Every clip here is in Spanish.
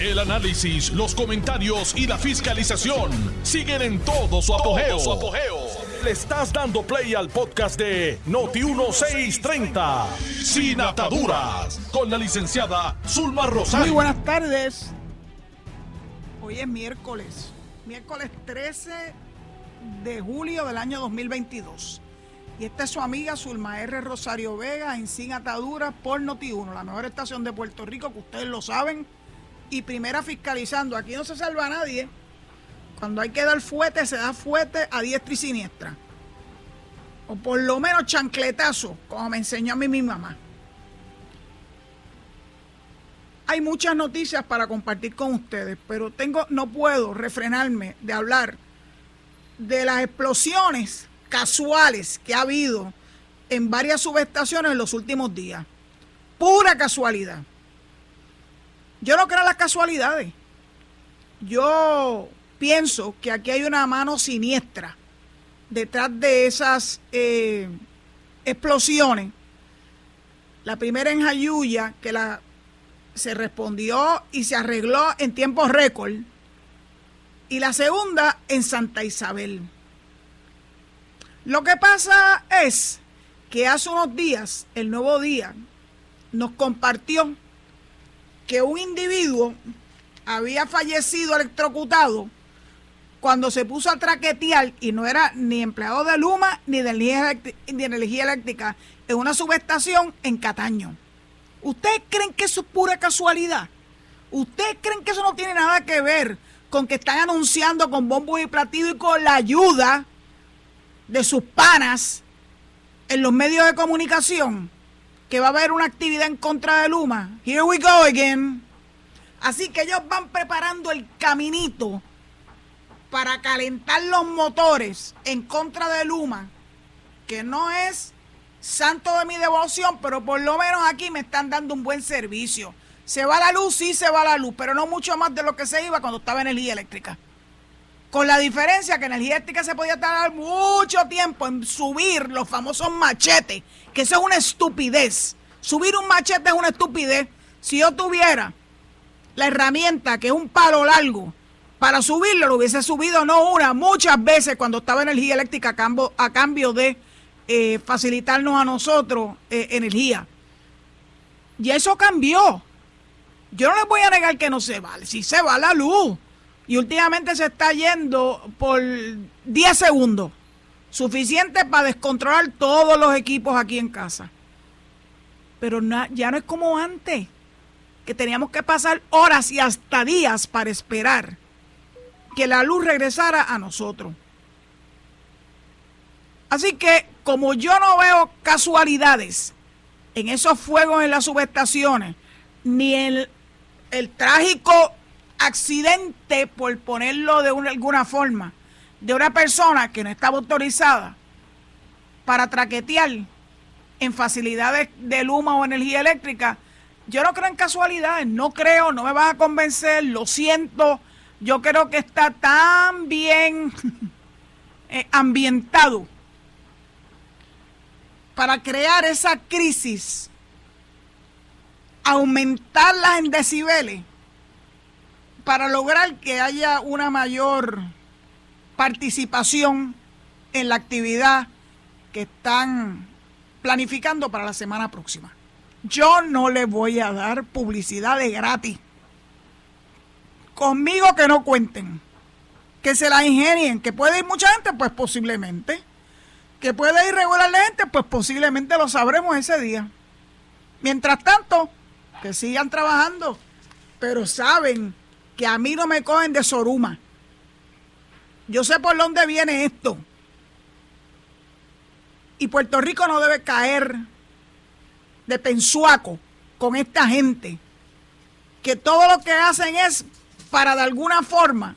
El análisis, los comentarios y la fiscalización siguen en todo su apogeo. Le estás dando play al podcast de Noti1630, Sin Ataduras, con la licenciada Zulma Rosario. Muy buenas tardes. Hoy es miércoles, miércoles 13 de julio del año 2022. Y esta es su amiga Zulma R. Rosario Vega en Sin Ataduras por Noti1, la mejor estación de Puerto Rico, que ustedes lo saben. Y primera fiscalizando. Aquí no se salva a nadie. Cuando hay que dar fuete, se da fuete a diestra y siniestra. O por lo menos chancletazo, como me enseñó a mí mi mamá. Hay muchas noticias para compartir con ustedes, pero tengo, no puedo refrenarme de hablar de las explosiones casuales que ha habido en varias subestaciones en los últimos días. Pura casualidad. Yo no creo en las casualidades. Yo pienso que aquí hay una mano siniestra detrás de esas eh, explosiones. La primera en Jayuya, que la, se respondió y se arregló en tiempo récord. Y la segunda en Santa Isabel. Lo que pasa es que hace unos días, el nuevo día, nos compartió que un individuo había fallecido electrocutado cuando se puso a traquetear y no era ni empleado de Luma ni de energía, eléctrica en una subestación en Cataño. ¿Ustedes creen que eso es pura casualidad? ¿Ustedes creen que eso no tiene nada que ver con que están anunciando con bombos y platillos y con la ayuda de sus panas en los medios de comunicación que va a haber una actividad en contra de Luma. Here we go again. Así que ellos van preparando el caminito para calentar los motores en contra de Luma, que no es santo de mi devoción, pero por lo menos aquí me están dando un buen servicio. Se va la luz, sí se va la luz, pero no mucho más de lo que se iba cuando estaba energía eléctrica. Con la diferencia que energía eléctrica se podía tardar mucho tiempo en subir los famosos machetes, que eso es una estupidez. Subir un machete es una estupidez. Si yo tuviera la herramienta, que es un palo largo, para subirlo, lo hubiese subido no una, muchas veces cuando estaba energía eléctrica a cambio, a cambio de eh, facilitarnos a nosotros eh, energía. Y eso cambió. Yo no les voy a negar que no se vale. Si se va la luz y últimamente se está yendo por 10 segundos. Suficiente para descontrolar todos los equipos aquí en casa. Pero ya no es como antes, que teníamos que pasar horas y hasta días para esperar que la luz regresara a nosotros. Así que como yo no veo casualidades en esos fuegos en las subestaciones, ni en el trágico accidente, por ponerlo de alguna forma, de una persona que no estaba autorizada para traquetear en facilidades de luma o energía eléctrica, yo no creo en casualidades, no creo, no me van a convencer, lo siento, yo creo que está tan bien eh, ambientado para crear esa crisis, aumentarla en decibeles, para lograr que haya una mayor participación en la actividad que están planificando para la semana próxima. Yo no le voy a dar publicidad de gratis. Conmigo que no cuenten. Que se la ingenien. Que puede ir mucha gente, pues posiblemente. Que puede ir regular gente, pues posiblemente lo sabremos ese día. Mientras tanto, que sigan trabajando, pero saben que a mí no me cogen de soruma. Yo sé por dónde viene esto. Y Puerto Rico no debe caer de pensuaco con esta gente. Que todo lo que hacen es para de alguna forma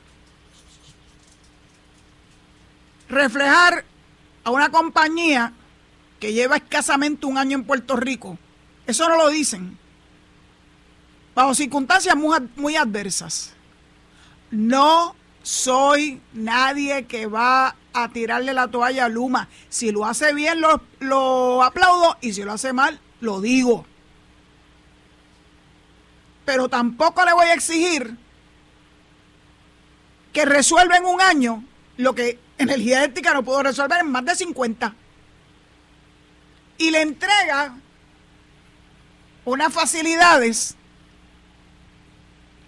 reflejar a una compañía que lleva escasamente un año en Puerto Rico. Eso no lo dicen bajo circunstancias muy, adversas. No soy nadie que va a tirarle la toalla a Luma. Si lo hace bien, lo, lo aplaudo y si lo hace mal, lo digo. pero tampoco le voy a exigir que resuelva en un año lo que energía eléctrica no puedo resolver en más de 50. Y le entrega unas facilidades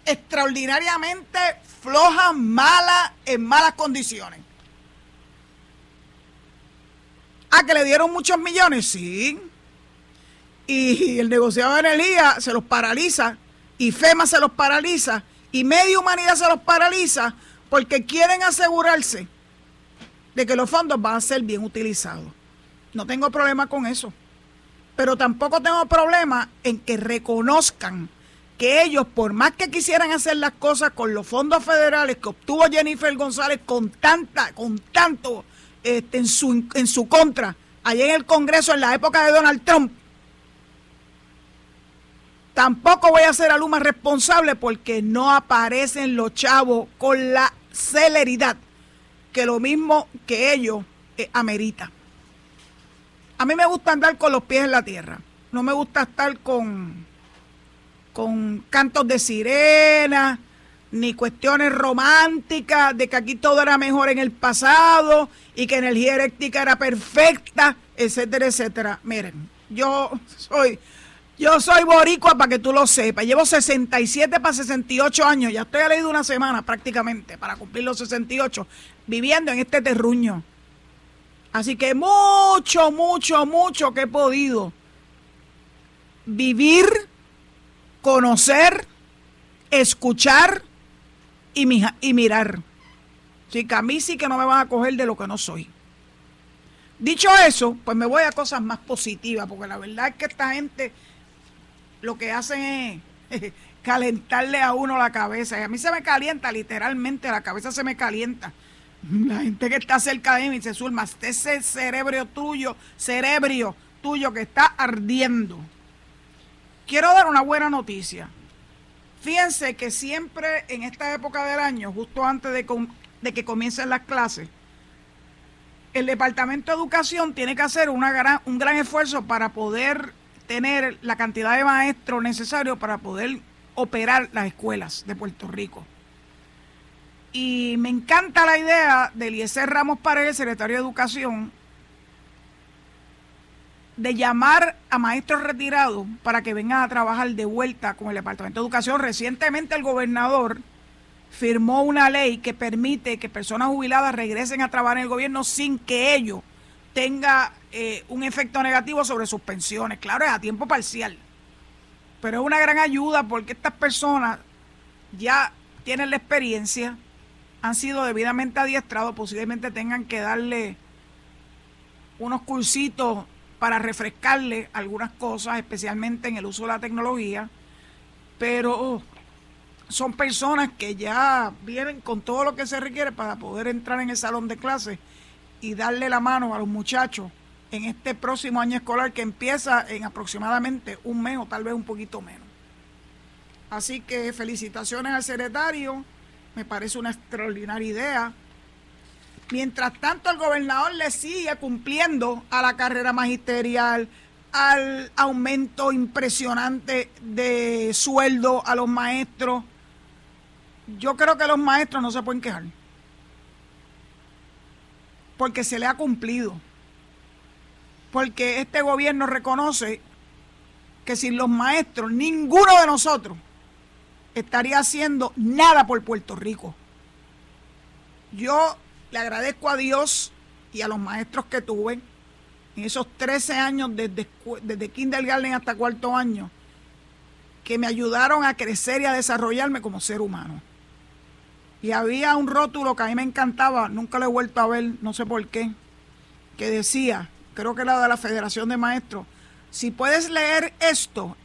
extraordinariamente flojas, malas, en malas condiciones. ¿A ah, que le dieron muchos millones? Sí. Y el negociado de energía se los paraliza, y FEMA se los paraliza, y Media Humanidad se los paraliza, porque quieren asegurarse de que los fondos van a ser bien utilizados. No tengo problema con eso. Pero tampoco tengo problema en que reconozcan que ellos, por más que quisieran hacer las cosas con los fondos federales que obtuvo Jennifer González con tanta, con tanto este, en, su, en su contra, allá en el Congreso en la época de Donald Trump, tampoco voy a ser a Luma responsable porque no aparecen los chavos con la celeridad que lo mismo que ellos eh, amerita. A mí me gusta andar con los pies en la tierra. No me gusta estar con con cantos de sirena, ni cuestiones románticas de que aquí todo era mejor en el pasado y que energía eléctrica era perfecta, etcétera, etcétera. Miren, yo soy yo soy boricua para que tú lo sepas. Llevo 67 para 68 años. Ya estoy a leído una semana prácticamente para cumplir los 68 viviendo en este terruño. Así que mucho, mucho, mucho que he podido vivir conocer, escuchar y, y mirar. A mí sí que no me van a coger de lo que no soy. Dicho eso, pues me voy a cosas más positivas, porque la verdad es que esta gente lo que hacen es calentarle a uno la cabeza. Y a mí se me calienta, literalmente, la cabeza se me calienta. La gente que está cerca de mí dice, Zulma, ese cerebro tuyo, cerebro tuyo que está ardiendo. Quiero dar una buena noticia. Fíjense que siempre en esta época del año, justo antes de, que comiencen las clases, el Departamento de Educación tiene que hacer un gran esfuerzo para poder tener la cantidad de maestros necesarios para poder operar las escuelas de Puerto Rico. Y me encanta la idea de Eliezer Ramos Paredes, secretario de Educación, de llamar a maestros retirados para que vengan a trabajar de vuelta con el Departamento de Educación. Recientemente el gobernador firmó una ley que permite que personas jubiladas regresen a trabajar en el gobierno sin que ello tenga eh, un efecto negativo sobre sus pensiones. Claro, es a tiempo parcial. Pero es una gran ayuda porque estas personas ya tienen la experiencia, han sido debidamente adiestrados, posiblemente tengan que darle unos cursitos para refrescarle algunas cosas, especialmente en el uso de la tecnología, pero son personas que ya vienen con todo lo que se requiere para poder entrar en el salón de clase y darle la mano a los muchachos en este próximo año escolar que empieza en aproximadamente un mes o tal vez un poquito menos. Así que felicitaciones al secretario, me parece una extraordinaria idea. Mientras tanto, el gobernador le sigue cumpliendo a la carrera magisterial, al aumento impresionante de sueldo a los maestros. Yo creo que los maestros no se pueden quejar. Porque se le ha cumplido. Porque este gobierno reconoce que sin los maestros, ninguno de nosotros estaría haciendo nada por Puerto Rico. Yo le agradezco a Dios y a los maestros que tuve en esos 13 años desde, kindergarten hasta cuarto año, que me ayudaron a crecer y a desarrollarme como ser humano. Y había un rótulo que a mí me encantaba, nunca lo he vuelto a ver, no sé por qué, que decía, creo que era de la Federación de Maestros, si puedes leer esto,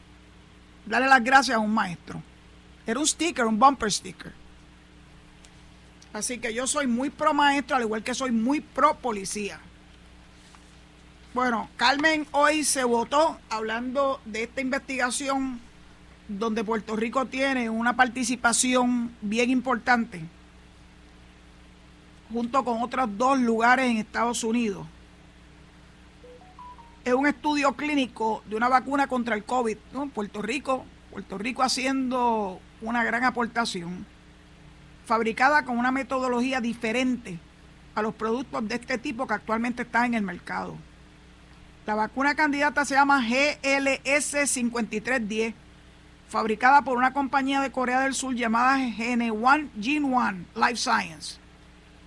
dale las gracias a un maestro. Era un sticker, un bumper sticker. Así que yo soy muy pro maestro, al igual que soy muy pro policía. Bueno, Carmen hoy se votó hablando de esta investigación donde Puerto Rico tiene una participación bien importante, junto con otros dos lugares en Estados Unidos. Es un estudio clínico de una vacuna contra el COVID. En Puerto Rico Puerto Rico haciendo una gran aportación, fabricada con una metodología diferente a los productos de este tipo que actualmente están en el mercado. La vacuna candidata se llama GLS 5310, fabricada por una compañía de Corea del Sur llamada Gene One Gene One Life Science,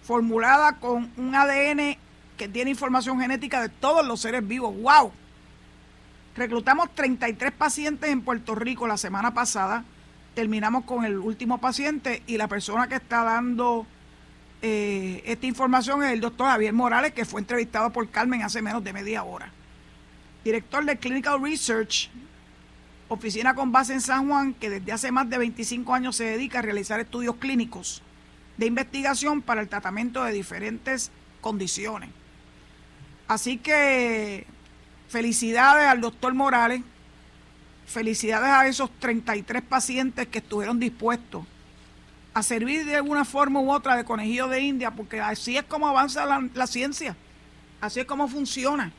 formulada con un ADN que tiene información genética de todos los seres vivos. ¡Wow! Reclutamos 33 pacientes en Puerto Rico la semana pasada. Terminamos con el último paciente y la persona que está dando eh, esta información es el doctor Javier Morales, que fue entrevistado por Carmen hace menos de media hora. Director de Clinical Research, oficina con base en San Juan, que desde hace más de 25 años se dedica a realizar estudios clínicos de investigación para el tratamiento de diferentes condiciones. Así que felicidades al doctor Morales, felicidades a esos 33 pacientes que estuvieron dispuestos a servir de alguna forma u otra de conejillo de India, porque así es como avanza la, ciencia, así es como funciona.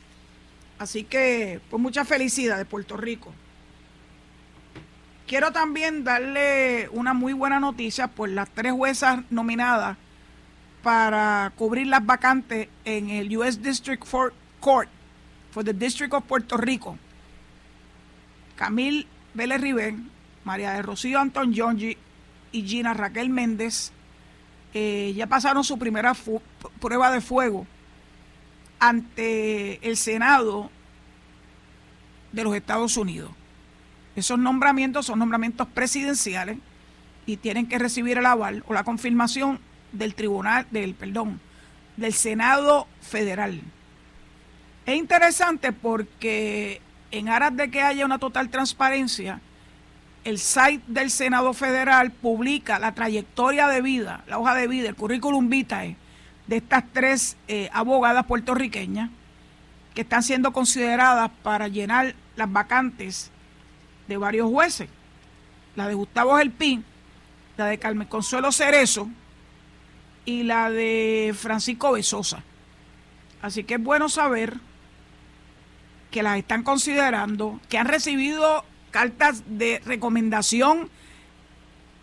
Así que, pues mucha felicidad de Puerto Rico. Quiero también darle una muy buena noticia por las tres juezas nominadas para cubrir las vacantes en el US District Court for the District of Puerto Rico. Camille Vélez Ribén, María de Rocío Anton Jongi y Gina Raquel Méndez eh, ya pasaron su primera prueba de fuego ante el Senado de los Estados Unidos. Esos nombramientos son nombramientos presidenciales y tienen que recibir el aval o la confirmación del tribunal, del, perdón, del Senado Federal. Es interesante porque en aras de que haya una total transparencia, el site del Senado Federal publica la trayectoria de vida, la hoja de vida, el currículum vitae de estas tres eh, abogadas puertorriqueñas que están siendo consideradas para llenar las vacantes de varios jueces. La de Gustavo Gelpín, la de Carmen Consuelo Cerezo, y la de Francisco Besosa. Así que es bueno saber que las están considerando, que han recibido cartas de recomendación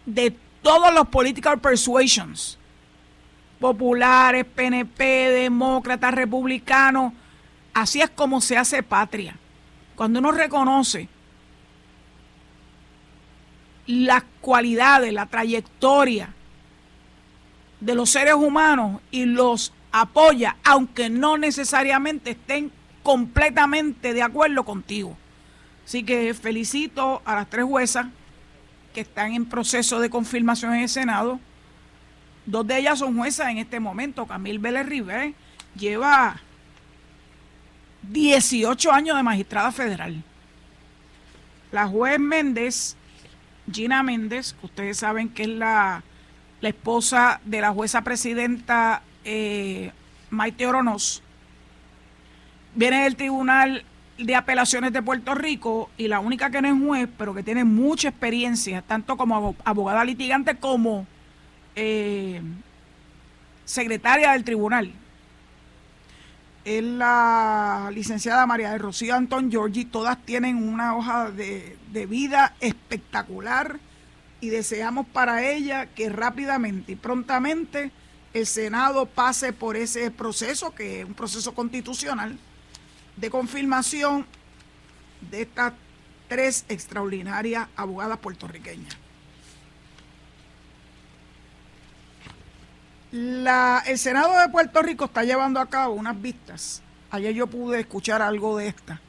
de todos los political persuasions, populares, PNP, demócratas, republicanos. Así es como se hace patria. Cuando uno reconoce las cualidades, la trayectoria, de los seres humanos y los apoya, aunque no necesariamente estén completamente de acuerdo contigo. Así que felicito a las tres juezas que están en proceso de confirmación en el Senado. Dos de ellas son juezas en este momento. Camil Vélez River lleva 18 años de magistrada federal. La juez Méndez, Gina Méndez, que ustedes saben que es la la esposa de la jueza presidenta eh, Maite Oronos, viene del Tribunal de Apelaciones de Puerto Rico y la única que no es juez, pero que tiene mucha experiencia, tanto como abogada litigante como eh, secretaria del tribunal. Es la licenciada María de Rocío Antón Giorgi, todas tienen una hoja de vida espectacular y deseamos para ella que rápidamente y prontamente el Senado pase por ese proceso, que es un proceso constitucional, de confirmación de estas tres extraordinarias abogadas puertorriqueñas. el Senado de Puerto Rico está llevando a cabo unas vistas. Ayer yo pude escuchar algo de esta.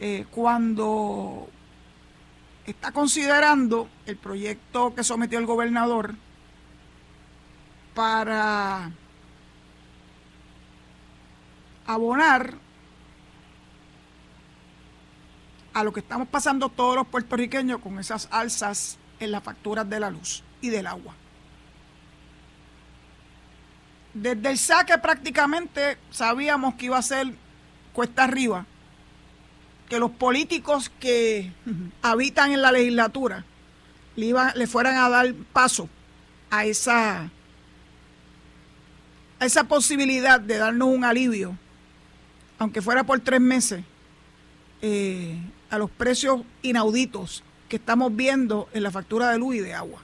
Eh, cuando está considerando el proyecto que sometió el gobernador para abonar a lo que estamos pasando todos los puertorriqueños con esas alzas en las facturas de la luz y del agua. Desde el saque prácticamente sabíamos que iba a ser cuesta arriba que los políticos que habitan en la legislatura le, le fueran a dar paso a esa, a esa posibilidad de darnos un alivio, aunque fuera por tres meses, eh, a los precios inauditos que estamos viendo en la factura de luz y de agua.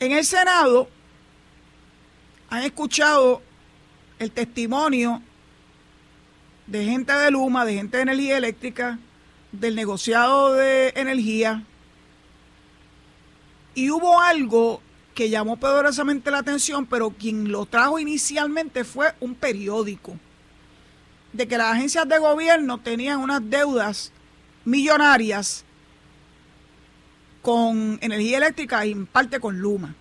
En el Senado han escuchado el testimonio de gente de Luma, de gente de energía eléctrica, del negociado de energía, y hubo algo que llamó poderosamente la atención, pero quien lo trajo inicialmente fue un periódico, de que las agencias de gobierno tenían unas deudas millonarias con energía eléctrica y en parte con Luma.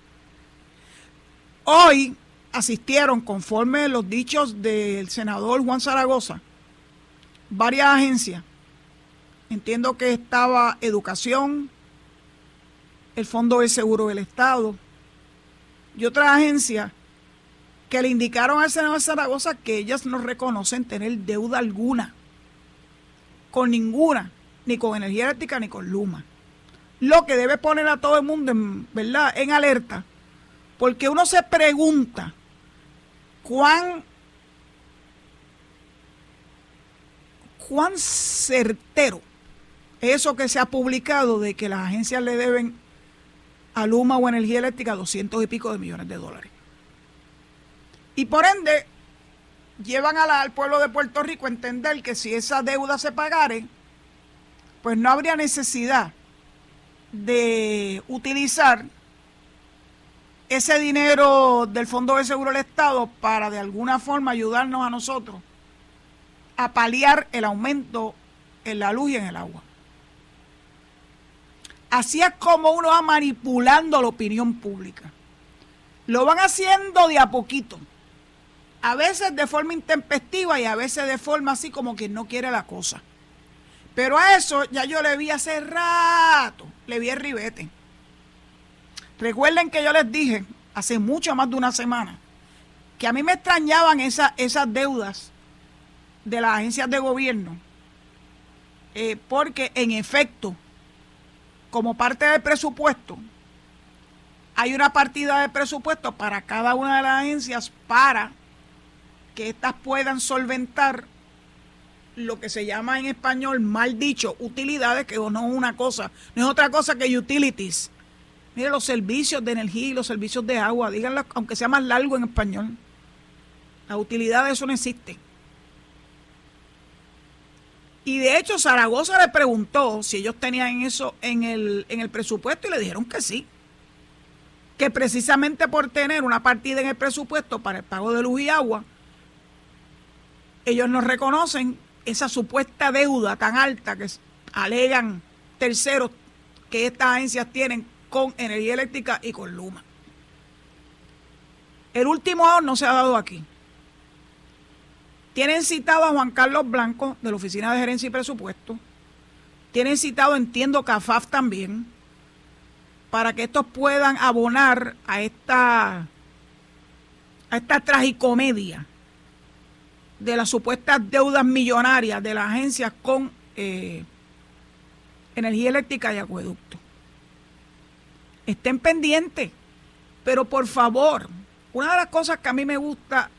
Hoy asistieron, conforme los dichos del senador Juan Zaragoza, varias agencias. Entiendo que estaba educación, el Fondo de Seguro del Estado y otra agencia que le indicaron al senador Zaragoza que ellas no reconocen tener deuda alguna con ninguna, ni con energía eléctrica ni con Luma. Lo que debe poner a todo el mundo en, ¿verdad? en alerta, porque uno se pregunta cuán cuán certero es eso que se ha publicado de que las agencias le deben a Luma o Energía Eléctrica 200 y pico de millones de dólares. Y por ende, llevan al pueblo de Puerto Rico a entender que si esa deuda se pagare, pues no habría necesidad de utilizar ese dinero del Fondo de Seguro del Estado para de alguna forma ayudarnos a nosotros a paliar el aumento en la luz y en el agua. Así es como uno va manipulando la opinión pública. Lo van haciendo de a poquito. A veces de forma intempestiva y a veces de forma así como que no quiere la cosa. Pero a eso ya yo le vi hace rato, le vi el ribete. Recuerden que yo les dije hace mucho más de una semana que a mí me extrañaban esas deudas de las agencias de gobierno, eh, porque en efecto como parte del presupuesto, hay una partida de presupuesto para cada una de las agencias para que éstas puedan solventar lo que se llama en español, mal dicho, utilidades, que no es una cosa, no es otra cosa que utilities. Mire, los servicios de energía y los servicios de agua, díganlo, aunque sea más largo en español. La utilidad de eso no existe. Y de hecho, Zaragoza le preguntó si ellos tenían eso en el, en el presupuesto y le dijeron que sí. Que precisamente por tener una partida en el presupuesto para el pago de luz y agua, ellos no reconocen esa supuesta deuda tan alta que alegan terceros que estas agencias tienen con energía eléctrica y con Luma. El último no se ha dado aquí. Tienen citado a Juan Carlos Blanco de la Oficina de Gerencia y Presupuesto. Tienen citado, entiendo, CAFAF también, para que estos puedan abonar a esta, a esta tragicomedia de las supuestas deudas millonarias de las agencias con eh, energía eléctrica y acueducto. Estén pendientes, pero por favor, una de las cosas que a mí me gusta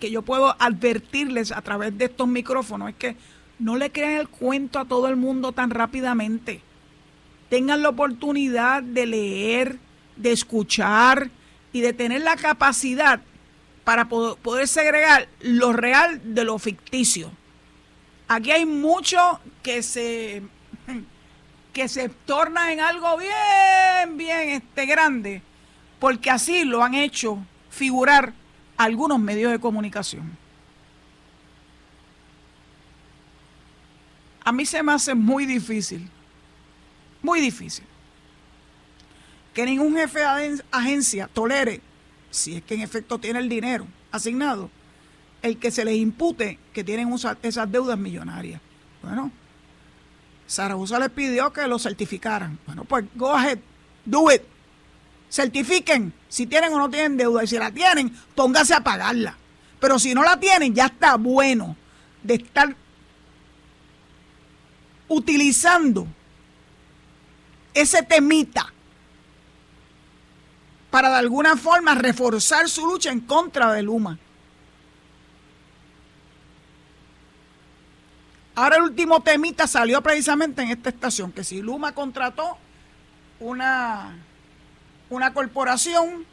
que yo puedo advertirles a través de estos micrófonos es que no le crean el cuento a todo el mundo tan rápidamente. Tengan la oportunidad de leer, de escuchar y de tener la capacidad para poder segregar lo real de lo ficticio. Aquí hay mucho que se que se torna en algo bien, bien este grande, porque así lo han hecho figurar algunos medios de comunicación. A mí se me hace muy difícil, muy difícil, que ningún jefe de agencia tolere, si es que en efecto tiene el dinero asignado, el que se les impute que tienen esas deudas millonarias. Bueno, Zaragoza les pidió que lo certificaran. Bueno, pues go ahead, do it certifiquen si tienen o no tienen deuda. Y si la tienen, póngase a pagarla. Pero si no la tienen, ya está bueno de estar utilizando ese temita para de alguna forma reforzar su lucha en contra de Luma. Ahora el último temita salió precisamente en esta estación, que si Luma contrató una, una corporación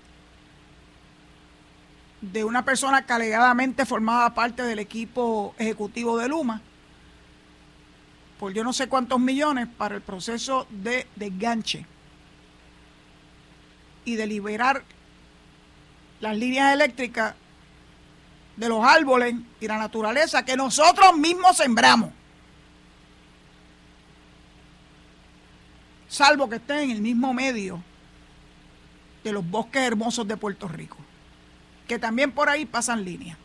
de una persona que alegadamente formaba parte del equipo ejecutivo de Luma, por yo no sé cuántos millones para el proceso de desganche y de liberar las líneas eléctricas de los árboles y la naturaleza que nosotros mismos sembramos. Salvo que estén en el mismo medio de los bosques hermosos de Puerto Rico, que también por ahí pasan líneas.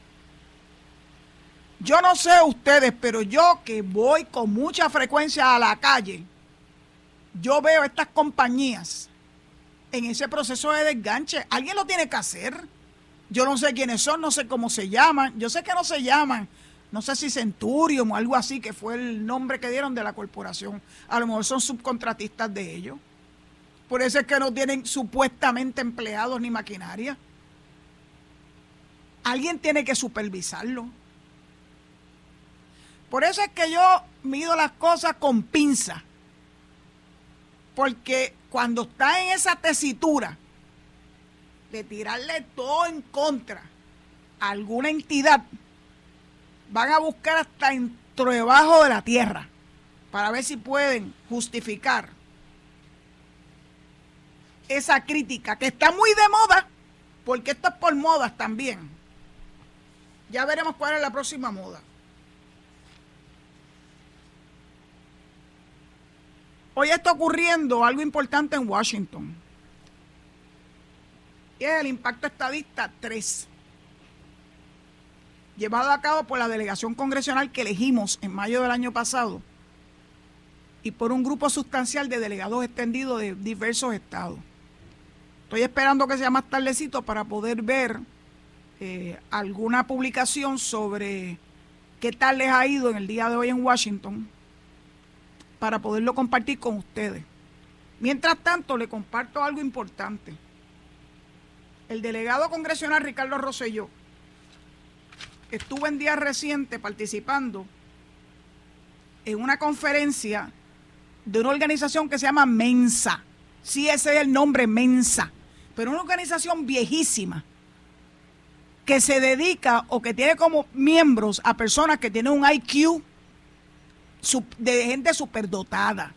Yo no sé ustedes, pero yo que voy con mucha frecuencia a la calle, yo veo estas compañías en ese proceso de desganche. Alguien lo tiene que hacer. Yo no sé quiénes son, no sé cómo se llaman. Yo sé que no se llaman. No sé si Centurion o algo así, que fue el nombre que dieron de la corporación. A lo mejor son subcontratistas de ellos. Por eso es que no tienen supuestamente empleados ni maquinaria. Alguien tiene que supervisarlo. Por eso es que yo mido las cosas con pinza. Porque cuando está en esa tesitura de tirarle todo en contra a alguna entidad, van a buscar hasta dentro debajo de la tierra para ver si pueden justificar esa crítica que está muy de moda, porque esto es por modas también. Ya veremos cuál es la próxima moda. Hoy está ocurriendo algo importante en Washington. Y es el impacto estadista 3, llevado a cabo por la delegación congresional que elegimos en mayo del año pasado y por un grupo sustancial de delegados extendidos de diversos estados. Estoy esperando que sea más tardecito para poder ver eh, alguna publicación sobre qué tal les ha ido en el día de hoy en Washington para poderlo compartir con ustedes. Mientras tanto, le comparto algo importante. El delegado congresional Ricardo Rosselló estuvo en días recientes participando en una conferencia de una organización que se llama Mensa. Sí, ese es el nombre, Mensa. Pero una organización viejísima que se dedica o que tiene como miembros a personas que tienen un IQ de gente superdotada.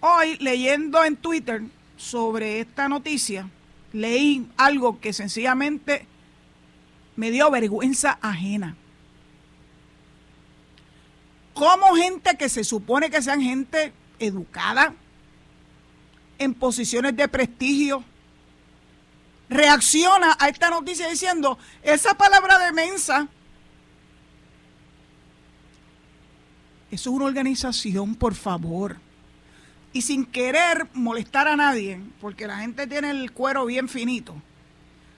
Hoy, leyendo en Twitter sobre esta noticia, leí algo que sencillamente me dio vergüenza ajena. ¿Cómo gente que se supone que sean gente educada, en posiciones de prestigio, reacciona a esta noticia diciendo, esa palabra de mensa Eso es una organización, por favor. Y sin querer molestar a nadie, porque la gente tiene el cuero bien finito,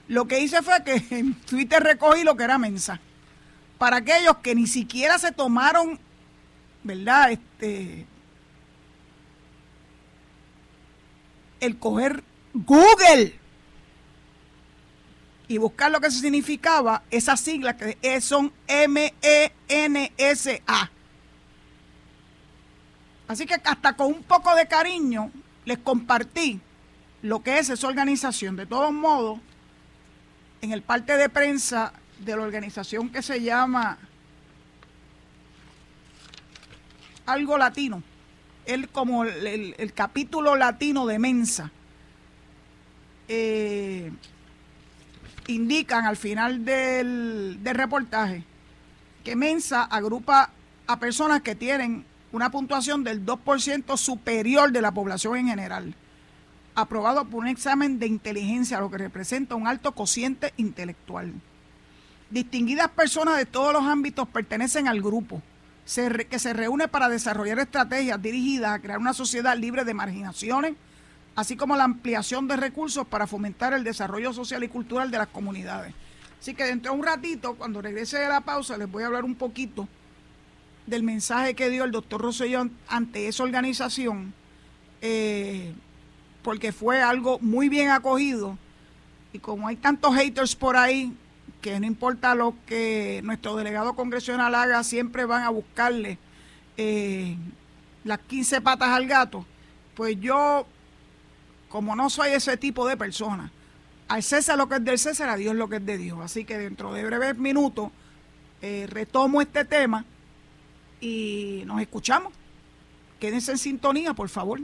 lo que hice fue que en Twitter recogí lo que era mensa. Para aquellos que ni siquiera se tomaron, ¿verdad? Este, el coger Google y buscar lo que significaba esas siglas que son M-E-N-S-A. Así que hasta con un poco de cariño les compartí lo que es esa organización. De todos modos, en el parte de prensa de la organización que se llama algo latino, el, como el, capítulo latino de Mensa, eh, indican al final del reportaje que Mensa agrupa a personas que tienen una puntuación del 2% superior de la población en general, aprobado por un examen de inteligencia, lo que representa un alto cociente intelectual. Distinguidas personas de todos los ámbitos pertenecen al grupo, que se reúne para desarrollar estrategias dirigidas a crear una sociedad libre de marginaciones, así como la ampliación de recursos para fomentar el desarrollo social y cultural de las comunidades. Así que dentro de un ratito, cuando regrese de la pausa, les voy a hablar un poquito del mensaje que dio el doctor Rosellón ante esa organización, eh, porque fue algo muy bien acogido. Y como hay tantos haters por ahí que que no importa lo que nuestro delegado congresional haga, siempre van a buscarle eh, las 15 patas al gato, pues yo, como no soy ese tipo de persona, al César lo que es del César, a Dios lo que es de Dios. Así que dentro de breves minutos eh, retomo este tema y nos escuchamos. Quédense en sintonía, por favor.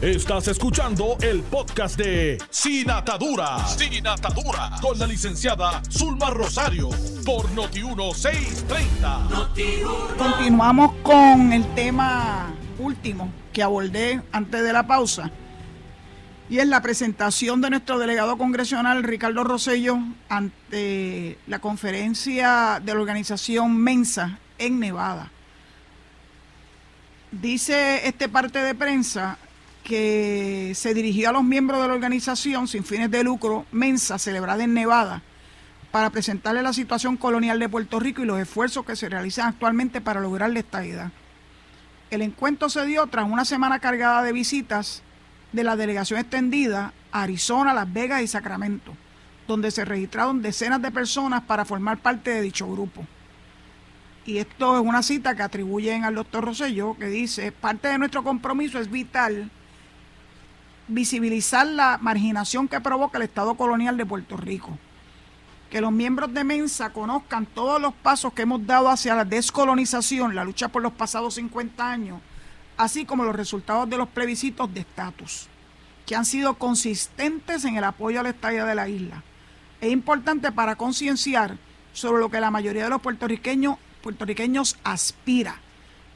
Estás escuchando el podcast de Sin Atadura. Sin Atadura. Con la licenciada Zulma Rosario. Por Noti1630. Continuamos con el tema último que abordé antes de la pausa. Y es la presentación de nuestro delegado congresional Ricardo Rosello ante la conferencia de la organización Mensa en Nevada. Dice este parte de prensa que se dirigió a los miembros de la organización sin fines de lucro Mensa, celebrada en Nevada, para presentarle la situación colonial de Puerto Rico y los esfuerzos que se realizan actualmente para lograr la estabilidad. El encuentro se dio tras una semana cargada de visitas de la delegación extendida a Arizona, Las Vegas y Sacramento, donde se registraron decenas de personas para formar parte de dicho grupo. Y esto es una cita que atribuyen al doctor Rosselló, que dice, parte de nuestro compromiso es vital visibilizar la marginación que provoca el Estado colonial de Puerto Rico. Que los miembros de Mensa conozcan todos los pasos que hemos dado hacia la descolonización, la lucha por los pasados 50 años, así como los resultados de los plebiscitos de estatus, que han sido consistentes en el apoyo a la estadía de la isla. Es importante para concienciar sobre lo que la mayoría de los puertorriqueños, puertorriqueños aspira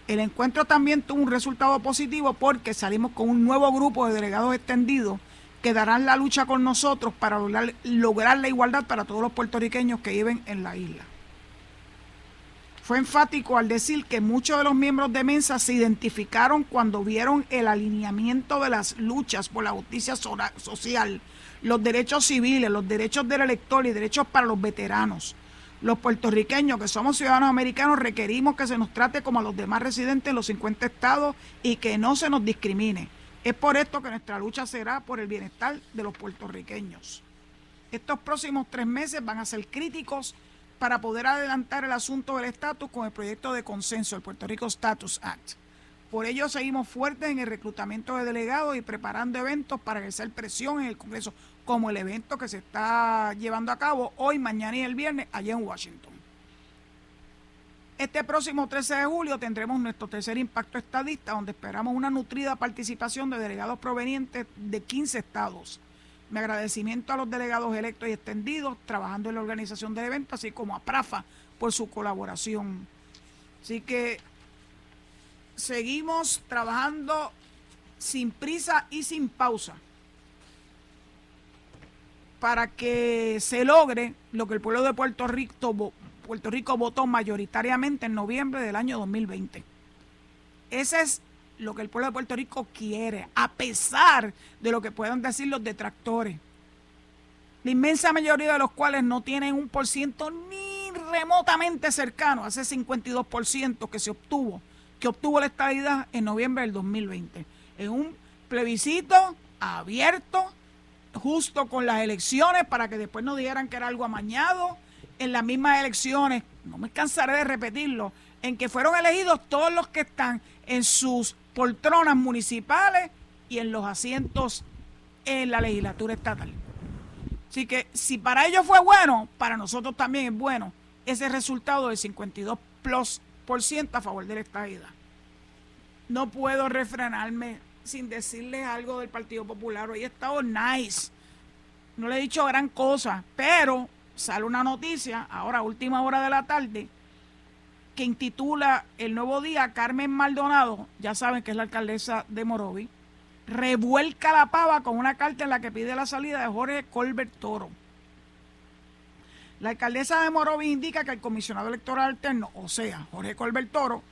el encuentro también tuvo un resultado positivo porque salimos con un nuevo grupo de delegados extendidos que darán la lucha con nosotros para lograr, la igualdad para todos los puertorriqueños que viven en la isla. Fue enfático al decir que muchos de los miembros de Mensa se identificaron cuando vieron el alineamiento de las luchas por la justicia social, los derechos civiles, los derechos del elector y derechos para los veteranos los puertorriqueños que somos ciudadanos americanos requerimos que se nos trate como a los demás residentes en los 50 estados y que no se nos discrimine. Es por esto que nuestra lucha será por el bienestar de los puertorriqueños. Estos próximos tres meses van a ser críticos para poder adelantar el asunto del estatus con el proyecto de consenso, el Puerto Rico Status Act. Por ello seguimos fuertes en el reclutamiento de delegados y preparando eventos para ejercer presión en el Congreso como el evento que se está llevando a cabo hoy, mañana y el viernes allá en Washington. Este próximo 13 de julio tendremos nuestro tercer impacto estadista, donde esperamos una nutrida participación de delegados provenientes de 15 estados. Mi agradecimiento a los delegados electos y extendidos trabajando en la organización del evento, así como a PRAFA por su colaboración. Así que seguimos trabajando sin prisa y sin pausa para que se logre lo que el pueblo de Puerto Rico, Puerto Rico votó mayoritariamente en noviembre del año 2020. Ese es lo que el pueblo de Puerto Rico quiere, a pesar de lo que puedan decir los detractores. La inmensa mayoría de los cuales no tienen un por ciento ni remotamente cercano a ese 52% que se obtuvo, que obtuvo la estabilidad en noviembre del 2020. En un plebiscito abierto, justo con las elecciones para que después no dijeran que era algo amañado. En las mismas elecciones, no me cansaré de repetirlo, en que fueron elegidos todos los que están en sus poltronas municipales y en los asientos en la legislatura estatal. Así que si para ellos fue bueno, para nosotros también es bueno ese resultado del 52 plus por ciento a favor de la estadidad. No puedo refrenarme sin decirles algo del Partido Popular. Hoy he estado nice. No le he dicho gran cosa, pero sale una noticia, ahora última hora de la tarde, que intitula El Nuevo Día Carmen Maldonado, ya saben que es la alcaldesa de Morovi, revuelca la pava con una carta en la que pide la salida de Jorge Colbert Toro. La alcaldesa de Morovi indica que el comisionado electoral alterno, o sea, Jorge Colbert Toro,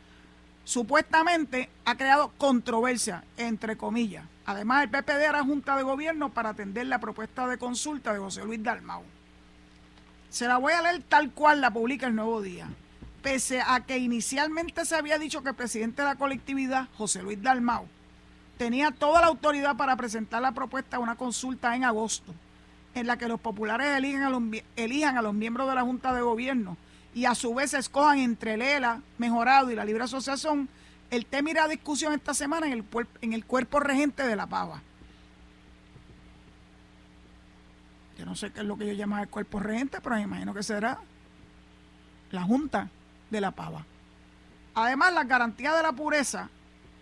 supuestamente ha creado controversia, entre comillas. Además, el PPD hará junta de gobierno para atender la propuesta de consulta de José Luis Dalmau. Se la voy a leer tal cual la publica el Nuevo Día. Pese a que inicialmente se había dicho que el presidente de la colectividad, José Luis Dalmau, tenía toda la autoridad para presentar la propuesta a una consulta en agosto. en la que los populares elijan a los, elijan a los miembros de la Junta de Gobierno y a su vez escojan entre el ELA, Mejorado y la Libre Asociación, el tema irá a discusión esta semana en el, cuerpo regente de la Pava. Yo no sé qué es lo que yo llamo el cuerpo regente, pero me imagino que será la Junta de la Pava. Además, las garantías de la pureza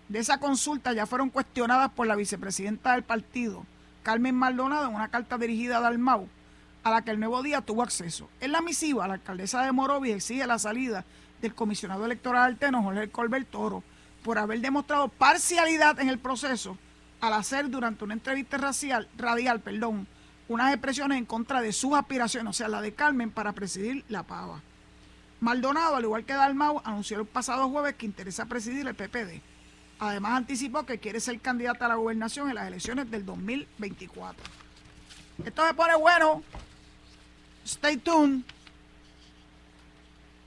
de esa consulta ya fueron cuestionadas por la vicepresidenta del partido, Carmen Maldonado, en una carta dirigida a Dalmau, a la que el Nuevo Día tuvo acceso. En la misiva, la alcaldesa de Morovis exige la salida del comisionado electoral alterno, Jorge Colbert Toro, por haber demostrado parcialidad en el proceso al hacer durante una entrevista racial, radial perdón, unas expresiones en contra de sus aspiraciones, o sea, la de Carmen, para presidir la PAVA. Maldonado, al igual que Dalmau, anunció el pasado jueves que interesa presidir el PPD. Además, anticipó que quiere ser candidata a la gobernación en las elecciones del 2024. Esto se pone bueno. Stay tuned.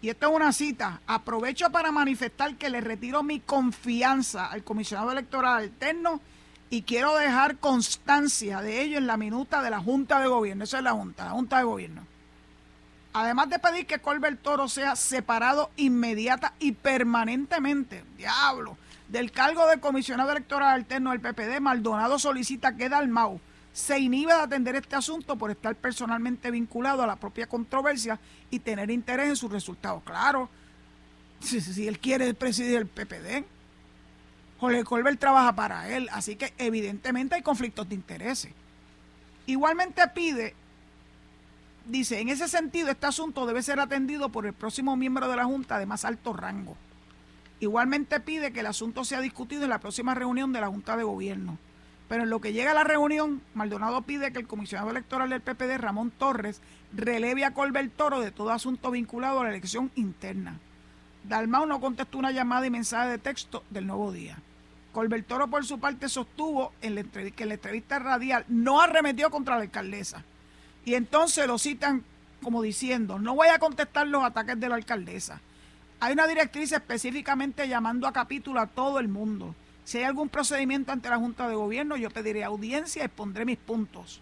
Y esto es una cita. Aprovecho para manifestar que le retiro mi confianza al comisionado electoral alterno y quiero dejar constancia de ello en la minuta de la Junta de Gobierno. Esa es la Junta, la Junta de Gobierno. Además de pedir que Colbert Toro sea separado inmediata y permanentemente, diablo, del cargo de comisionado electoral alterno del PPD, Maldonado solicita que Dalmau se inhibe de atender este asunto por estar personalmente vinculado a la propia controversia y tener interés en sus resultados. Claro, si, si él quiere presidir el PPD, Jorge Colbert trabaja para él, así que evidentemente hay conflictos de intereses. Igualmente pide dice, en ese sentido, este asunto debe ser atendido por el próximo miembro de la Junta de más alto rango. Igualmente pide que el asunto sea discutido en la próxima reunión de la Junta de Gobierno. Pero en lo que llega a la reunión, Maldonado pide que el comisionado electoral del PPD, Ramón Torres, releve a Colbert Toro de todo asunto vinculado a la elección interna. Dalmau no contestó una llamada y mensaje de texto del nuevo día. Colbert Toro, por su parte, sostuvo en la que la entrevista radial no arremetió contra la alcaldesa y entonces lo citan como diciendo, no voy a contestar los ataques de la alcaldesa. Hay una directriz específicamente llamando a capítulo a todo el mundo. Si hay algún procedimiento ante la Junta de Gobierno, yo pediré audiencia y expondré mis puntos.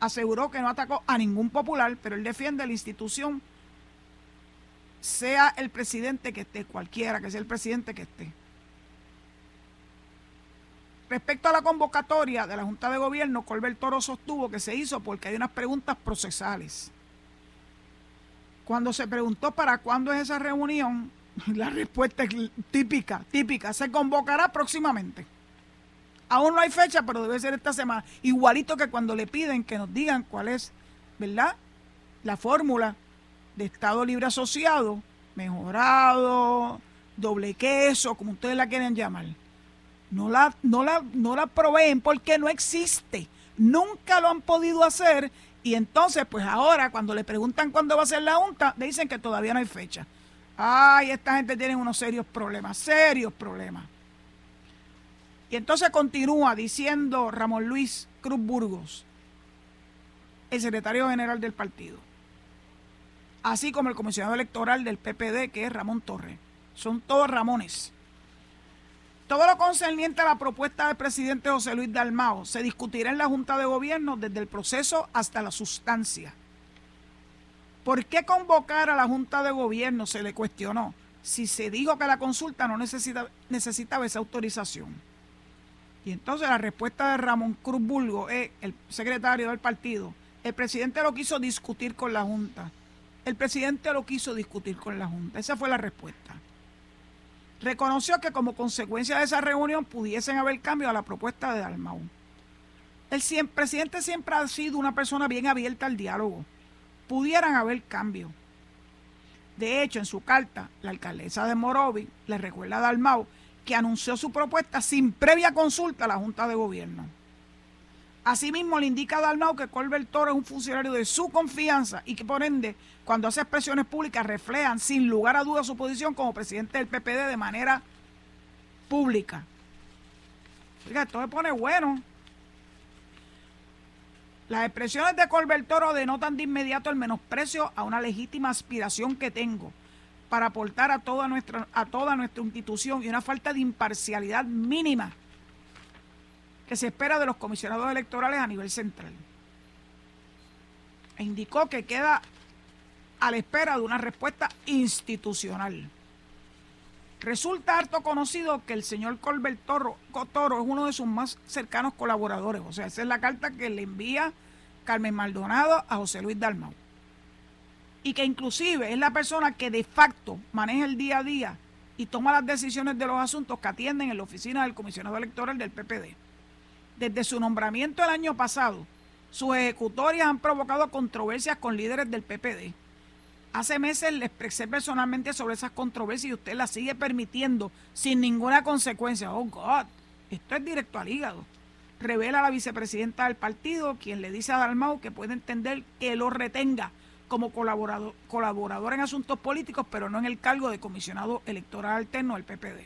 Aseguró que no atacó a ningún popular, pero él defiende la institución, sea el presidente que esté, cualquiera que sea el presidente que esté. Respecto a la convocatoria de la Junta de Gobierno, Colbert Toro sostuvo que se hizo porque hay unas preguntas procesales. Cuando se preguntó para cuándo es esa reunión, la respuesta es típica, típica, se convocará próximamente. Aún no hay fecha, pero debe ser esta semana. Igualito que cuando le piden que nos digan cuál es, ¿verdad? La fórmula de Estado Libre Asociado, mejorado, doble queso, como ustedes la quieren llamar no la, no la, no la proveen porque no existe. Nunca lo han podido hacer y entonces, pues ahora, cuando le preguntan cuándo va a ser la junta, le dicen que todavía no hay fecha. Ay, esta gente tiene unos serios problemas, serios problemas. Y entonces continúa diciendo Ramón Luis Cruz Burgos, el secretario general del partido, así como el comisionado electoral del PPD, que es Ramón Torres. Son todos Ramones. Todo lo concerniente a la propuesta del presidente José Luis Dalmao se discutirá en la Junta de Gobierno desde el proceso hasta la sustancia. ¿Por qué convocar a la Junta de Gobierno? Se le cuestionó. Si se dijo que la consulta no necesita, necesitaba esa autorización. Y entonces la respuesta de Ramón Cruz Bulgo, el secretario del partido, el presidente lo quiso discutir con la Junta. El presidente lo quiso discutir con la Junta. Esa fue la respuesta reconoció que como consecuencia de esa reunión pudiesen haber cambios a la propuesta de Dalmau. El presidente siempre ha sido una persona bien abierta al diálogo. Pudieran haber cambios. De hecho, en su carta, la alcaldesa de Morovi le recuerda a Dalmau que anunció su propuesta sin previa consulta a la Junta de Gobierno. Asimismo, le indica a Dalmau que Colbert Toro es un funcionario de su confianza y que por ende, cuando hace expresiones públicas, reflejan sin lugar a dudas su posición como presidente del PPD de manera pública. Oiga, esto se pone bueno. Las expresiones de Colbert Toro denotan de inmediato el menosprecio a una legítima aspiración que tengo para aportar a toda nuestra, a toda nuestra institución y una falta de imparcialidad mínima que se espera de los comisionados electorales a nivel central. e indicó que queda a la espera de una respuesta institucional. Resulta harto conocido que el señor Colbert Toro, es uno de sus más cercanos colaboradores. O sea, esa es la carta que le envía Carmen Maldonado a José Luis Dalmau. Y que inclusive es la persona que de facto maneja el día a día y toma las decisiones de los asuntos que atienden en la oficina del comisionado electoral del PPD. Desde su nombramiento el año pasado, sus ejecutorias han provocado controversias con líderes del PPD Hace meses le expresé personalmente sobre esas controversias y usted las sigue permitiendo sin ninguna consecuencia. Oh, God, esto es directo al hígado. Revela la vicepresidenta del partido, quien le dice a Dalmau que puede entender que lo retenga como colaborador, colaborador en asuntos políticos, pero no en el cargo de comisionado electoral alterno del PPD.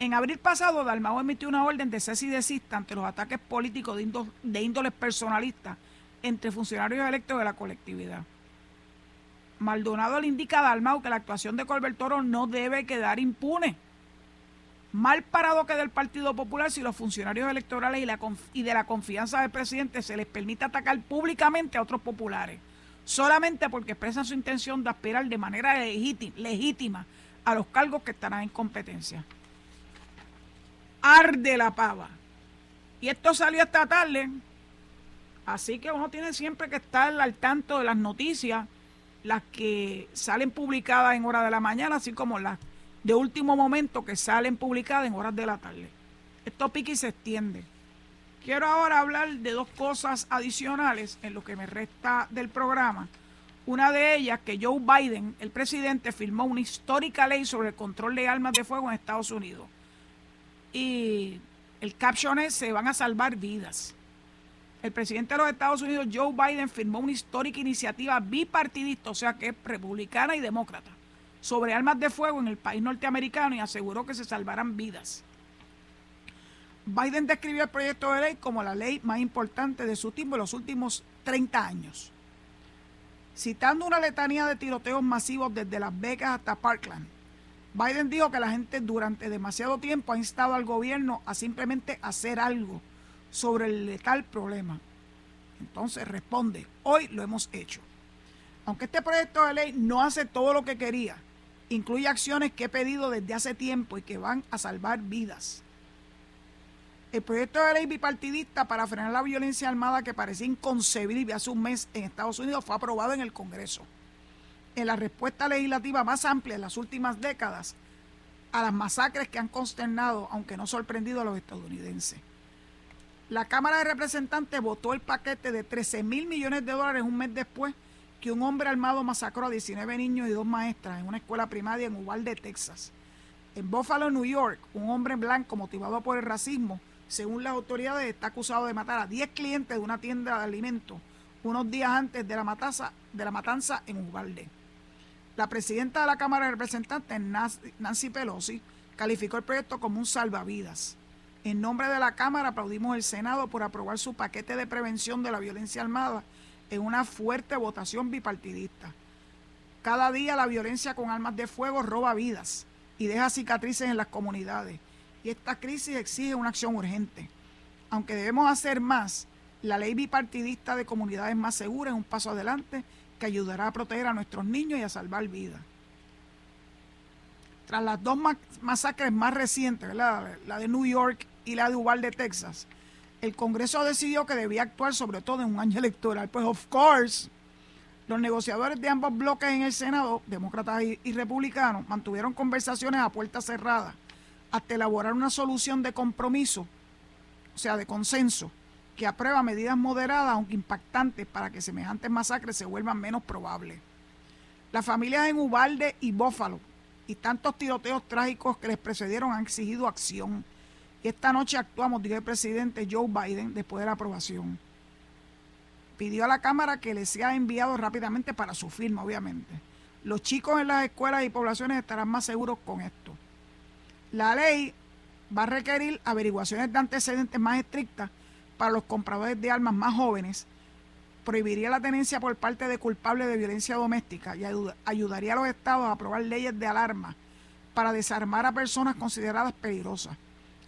En abril pasado, Dalmau emitió una orden de cese y desista ante los ataques políticos de, índole, de índoles personalistas entre funcionarios electos de la colectividad. Maldonado le indica a Dalmau que la actuación de Colbert Toro no debe quedar impune. Mal parado que del Partido Popular si los funcionarios electorales y, y de la confianza del presidente se les permite atacar públicamente a otros populares, solamente porque expresan su intención de aspirar de manera legítima a los cargos que estarán en competencia. Arde la pava. Y esto salió esta tarde, así que uno tiene siempre que estar al tanto de las noticias las que salen publicadas en horas de la mañana, así como las de último momento que salen publicadas en horas de la tarde. Esto pica y se extiende. Quiero ahora hablar de dos cosas adicionales en lo que me resta del programa. Una de ellas, que Joe Biden, el presidente, firmó una histórica ley sobre el control de armas de fuego en Estados Unidos. Y el caption es, se van a salvar vidas el presidente de los Estados Unidos, Joe Biden, firmó una histórica iniciativa bipartidista, o sea que es republicana y demócrata, sobre armas de fuego en el país norteamericano y aseguró que se salvarán vidas. Biden describió el proyecto de ley como la ley más importante de su tiempo en los últimos 30 años. Citando una letanía de tiroteos masivos desde Las Vegas hasta Parkland, Biden dijo que la gente durante demasiado tiempo ha instado al gobierno a simplemente hacer algo sobre el letal problema. Entonces responde, hoy lo hemos hecho. Aunque este proyecto de ley no hace todo lo que quería, incluye acciones que he pedido desde hace tiempo y que van a salvar vidas. El proyecto de ley bipartidista para frenar la violencia armada que parecía inconcebible hace un mes en Estados Unidos fue aprobado en el Congreso. En la respuesta legislativa más amplia en las últimas décadas a las masacres que han consternado, aunque no sorprendido a los estadounidenses. La Cámara de Representantes votó el paquete de 13 mil millones de dólares un mes después que un hombre armado masacró a 19 niños y dos maestras en una escuela primaria en Uvalde, Texas. En Buffalo, New York, un hombre blanco motivado por el racismo, según las autoridades, está acusado de matar a 10 clientes de una tienda de alimentos unos días antes de la, de la matanza en Uvalde. La presidenta de la Cámara de Representantes, Nancy Pelosi, calificó el proyecto como un salvavidas. En nombre de la Cámara aplaudimos al Senado por aprobar su paquete de prevención de la violencia armada en una fuerte votación bipartidista. Cada día la violencia con armas de fuego roba vidas y deja cicatrices en las comunidades. Y esta crisis exige una acción urgente. Aunque debemos hacer más, la ley bipartidista de comunidades más seguras es un paso adelante que ayudará a proteger a nuestros niños y a salvar vidas. Tras las dos masacres más recientes, la de New York y la de Uvalde, Texas, el Congreso decidió que debía actuar sobre todo en un año electoral. Pues, of course, los negociadores de ambos bloques en el Senado, demócratas y, republicanos, mantuvieron conversaciones a puerta cerrada hasta elaborar una solución de compromiso, o sea, de consenso, que aprueba medidas moderadas, aunque impactantes, para que semejantes masacres se vuelvan menos probables. Las familias en Ubalde y Bófalo y tantos tiroteos trágicos que les precedieron han exigido acción esta noche actuamos, dijo el presidente Joe Biden, después de la aprobación. Pidió a la Cámara que le sea enviado rápidamente para su firma, obviamente. Los chicos en las escuelas y poblaciones estarán más seguros con esto. La ley va a requerir averiguaciones de antecedentes más estrictas para los compradores de armas más jóvenes, prohibiría la tenencia por parte de culpables de violencia doméstica y ayudaría a los estados a aprobar leyes de alarma para desarmar a personas consideradas peligrosas.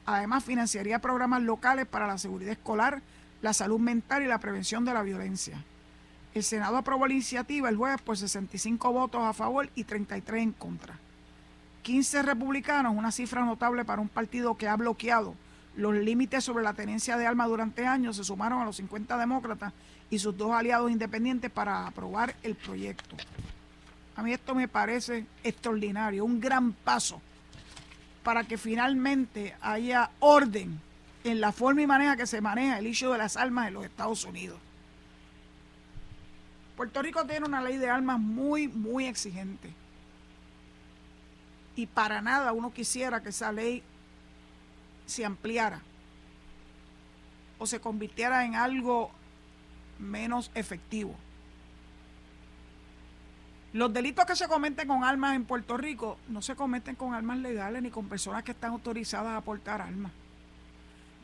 Además, financiaría programas locales para la seguridad escolar, la salud mental y la prevención de la violencia. El Senado aprobó la iniciativa el jueves por 65 votos a favor y 33 en contra. 15 republicanos, una cifra notable para un partido que ha bloqueado los límites sobre la tenencia de armas durante años, se sumaron a los 50 demócratas y sus dos aliados independientes para aprobar el proyecto. A mí esto me parece extraordinario, un gran paso para que finalmente haya orden en la forma y manera que se maneja el issue de las armas en los Estados Unidos. Puerto Rico tiene una ley de armas muy, muy exigente. Y para nada uno quisiera que esa ley se ampliara o se convirtiera en algo menos efectivo. Los delitos que se cometen con armas en Puerto Rico no se cometen con armas legales ni con personas que están autorizadas a portar armas.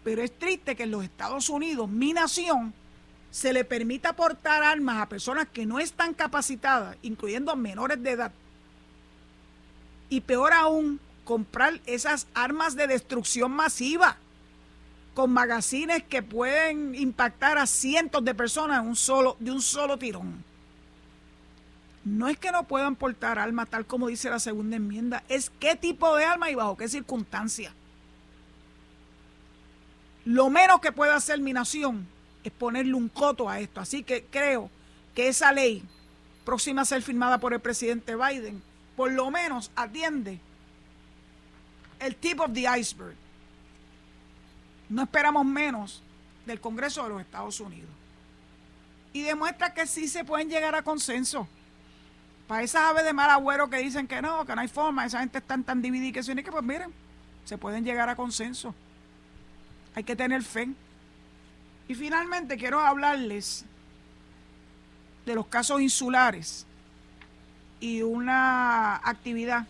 Pero es triste que en los Estados Unidos, mi nación, se le permita portar armas a personas que no están capacitadas, incluyendo menores de edad. Y peor aún, comprar esas armas de destrucción masiva con magazines que pueden impactar a cientos de personas un solo, de un solo tirón. No es que no puedan portar armas tal como dice la segunda enmienda, es qué tipo de arma y bajo qué circunstancia. Lo menos que puede hacer mi nación es ponerle un coto a esto. Así que creo que esa ley próxima a ser firmada por el presidente Biden, por lo menos atiende el tip of the iceberg. No esperamos menos del Congreso de los Estados Unidos. Y demuestra que sí se pueden llegar a consenso. Para esas aves de mal agüero que dicen que no, que no hay forma, esa gente está tan dividida que que pues miren, se pueden llegar a consenso. Hay que tener fe. Y finalmente quiero hablarles de los casos insulares y una actividad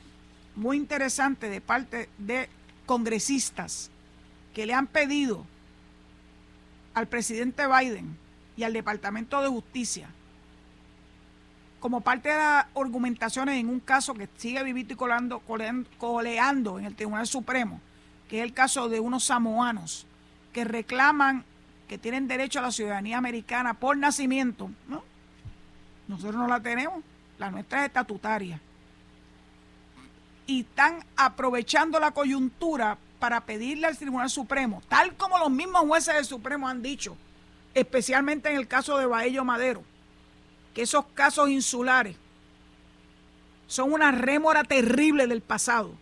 muy interesante de parte de congresistas que le han pedido al presidente Biden y al Departamento de Justicia, como parte de las argumentaciones en un caso que sigue vivito y coleando en el Tribunal Supremo, que es el caso de unos samoanos que reclaman que tienen derecho a la ciudadanía americana por nacimiento. ¿no? Nosotros no la tenemos, la nuestra es estatutaria y están aprovechando la coyuntura para pedirle al Tribunal Supremo, tal como los mismos jueces del Supremo han dicho, especialmente en el caso de Baello Madero, que esos casos insulares son una rémora terrible del pasado,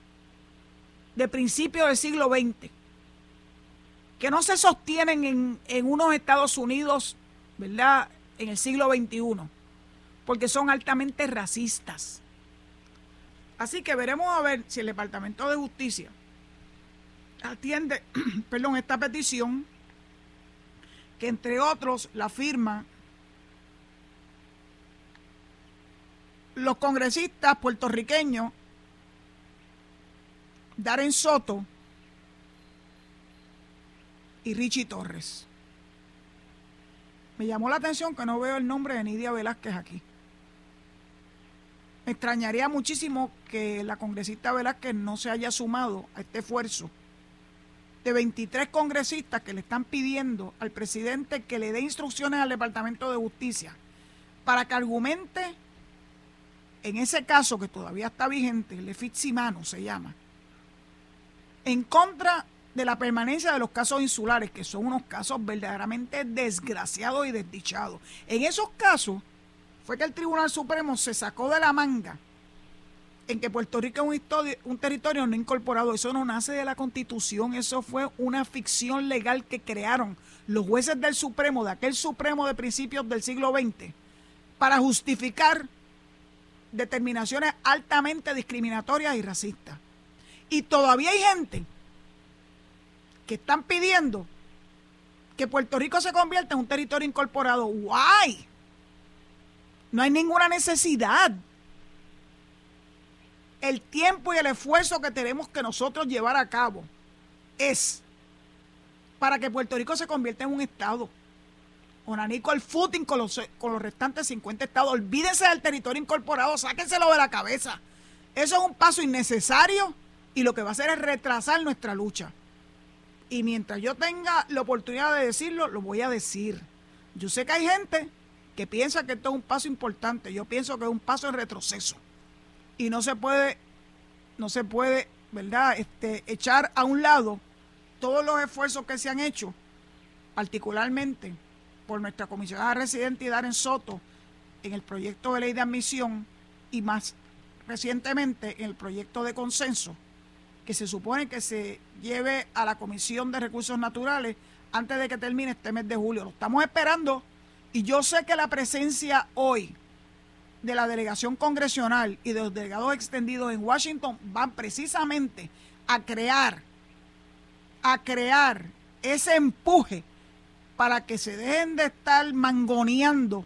de principios del siglo XX, que no se sostienen en, en unos Estados Unidos, ¿verdad?, en el siglo XXI, porque son altamente racistas Así que veremos a ver si el Departamento de Justicia atiende, perdón, esta petición, que entre otros la firma los congresistas puertorriqueños Darren Soto y Richie Torres. Me llamó la atención que no veo el nombre de Nidia Velázquez aquí. Me extrañaría muchísimo que la congresista Velázquez no se haya sumado a este esfuerzo de 23 congresistas que le están pidiendo al presidente que le dé instrucciones al Departamento de Justicia para que argumente en ese caso que todavía está vigente, el de se llama, en contra de la permanencia de los casos insulares, que son unos casos verdaderamente desgraciados y desdichados. En esos casos, fue que el Tribunal Supremo se sacó de la manga en que Puerto Rico es un, un, territorio no incorporado. Eso no nace de la Constitución, eso fue una ficción legal que crearon los jueces del Supremo, de aquel Supremo de principios del siglo XX, para justificar determinaciones altamente discriminatorias y racistas. Y todavía hay gente que están pidiendo que Puerto Rico se convierta en un territorio incorporado. ¡Guay! No hay ninguna necesidad. El tiempo y el esfuerzo que tenemos que nosotros llevar a cabo es para que Puerto Rico se convierta en un estado. Onanico el footing con los, con los restantes 50 estados. Olvídense del territorio incorporado, sáquenselo de la cabeza. Eso es un paso innecesario y lo que va a hacer es retrasar nuestra lucha. Y mientras yo tenga la oportunidad de decirlo, lo voy a decir. Yo sé que hay gente que piensa que esto es un paso importante. Yo pienso que es un paso en retroceso. Y no se puede, no se puede, ¿verdad?, este, echar a un lado todos los esfuerzos que se han hecho, particularmente por nuestra comisionada residente Darren Soto, en el proyecto de ley de admisión y más recientemente en el proyecto de consenso que se supone que se lleve a la Comisión de Recursos Naturales antes de que termine este mes de julio. Lo estamos esperando y yo sé que la presencia hoy de la delegación congresional y de los delegados extendidos en Washington van precisamente a crear, a crear ese empuje para que se dejen de estar mangoneando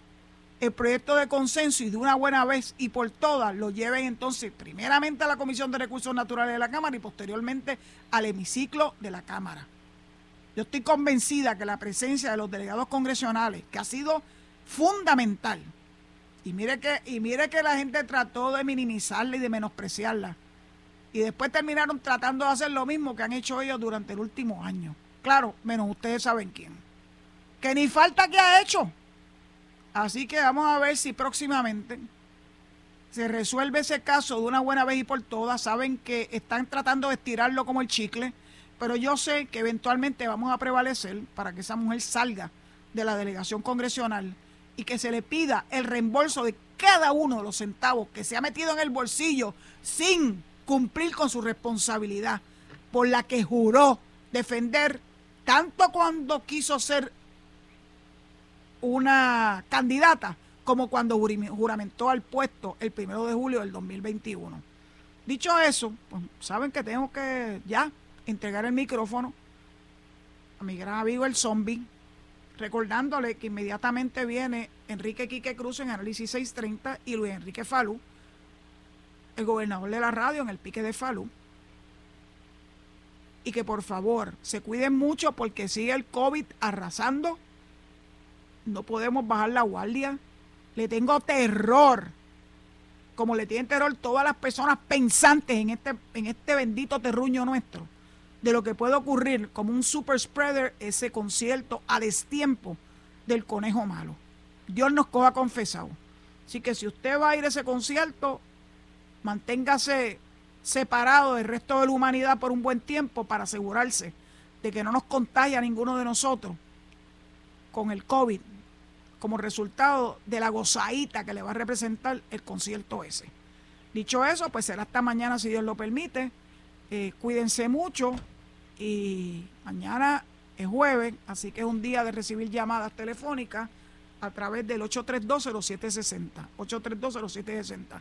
el proyecto de consenso y de una buena vez y por todas lo lleven entonces primeramente a la Comisión de Recursos Naturales de la Cámara y posteriormente al hemiciclo de la Cámara. Yo estoy convencida que la presencia de los delegados congresionales, que ha sido fundamental, y mire que, y mire que la gente trató de minimizarla y de menospreciarla, y después terminaron tratando de hacer lo mismo que han hecho ellos durante el último año. Claro, menos ustedes saben quién. Que ni falta que ha hecho. Así que vamos a ver si próximamente se resuelve ese caso de una buena vez y por todas. Saben que están tratando de estirarlo como el chicle, pero yo sé que eventualmente vamos a prevalecer para que esa mujer salga de la delegación congresional y que se le pida el reembolso de cada uno de los centavos que se ha metido en el bolsillo sin cumplir con su responsabilidad, por la que juró defender tanto cuando quiso ser una candidata como cuando juramentó al puesto el primero de julio del 2021. Dicho eso, pues saben que tengo que ya entregar el micrófono a mi gran amigo el zombie, recordándole que inmediatamente viene Enrique Quique Cruz en Análisis 630 y Luis Enrique Falú, el gobernador de la radio en el pique de Falú. Y que por favor se cuiden mucho porque sigue el COVID arrasando no podemos bajar la guardia. Le tengo terror, como le tienen terror todas las personas pensantes en este, en este bendito terruño nuestro, de lo que puede ocurrir como un super spreader ese concierto a destiempo del conejo malo. Dios nos coja confesado. Así que si usted va a ir a ese concierto, manténgase separado del resto de la humanidad por un buen tiempo para asegurarse de que no nos contagie a ninguno de nosotros con el COVID como resultado de la gozadita que le va a representar el concierto ese. Dicho eso, pues será hasta mañana si Dios lo permite. Eh, cuídense mucho y mañana es jueves, así que es un día de recibir llamadas telefónicas a través del 832-0760. 832-0760.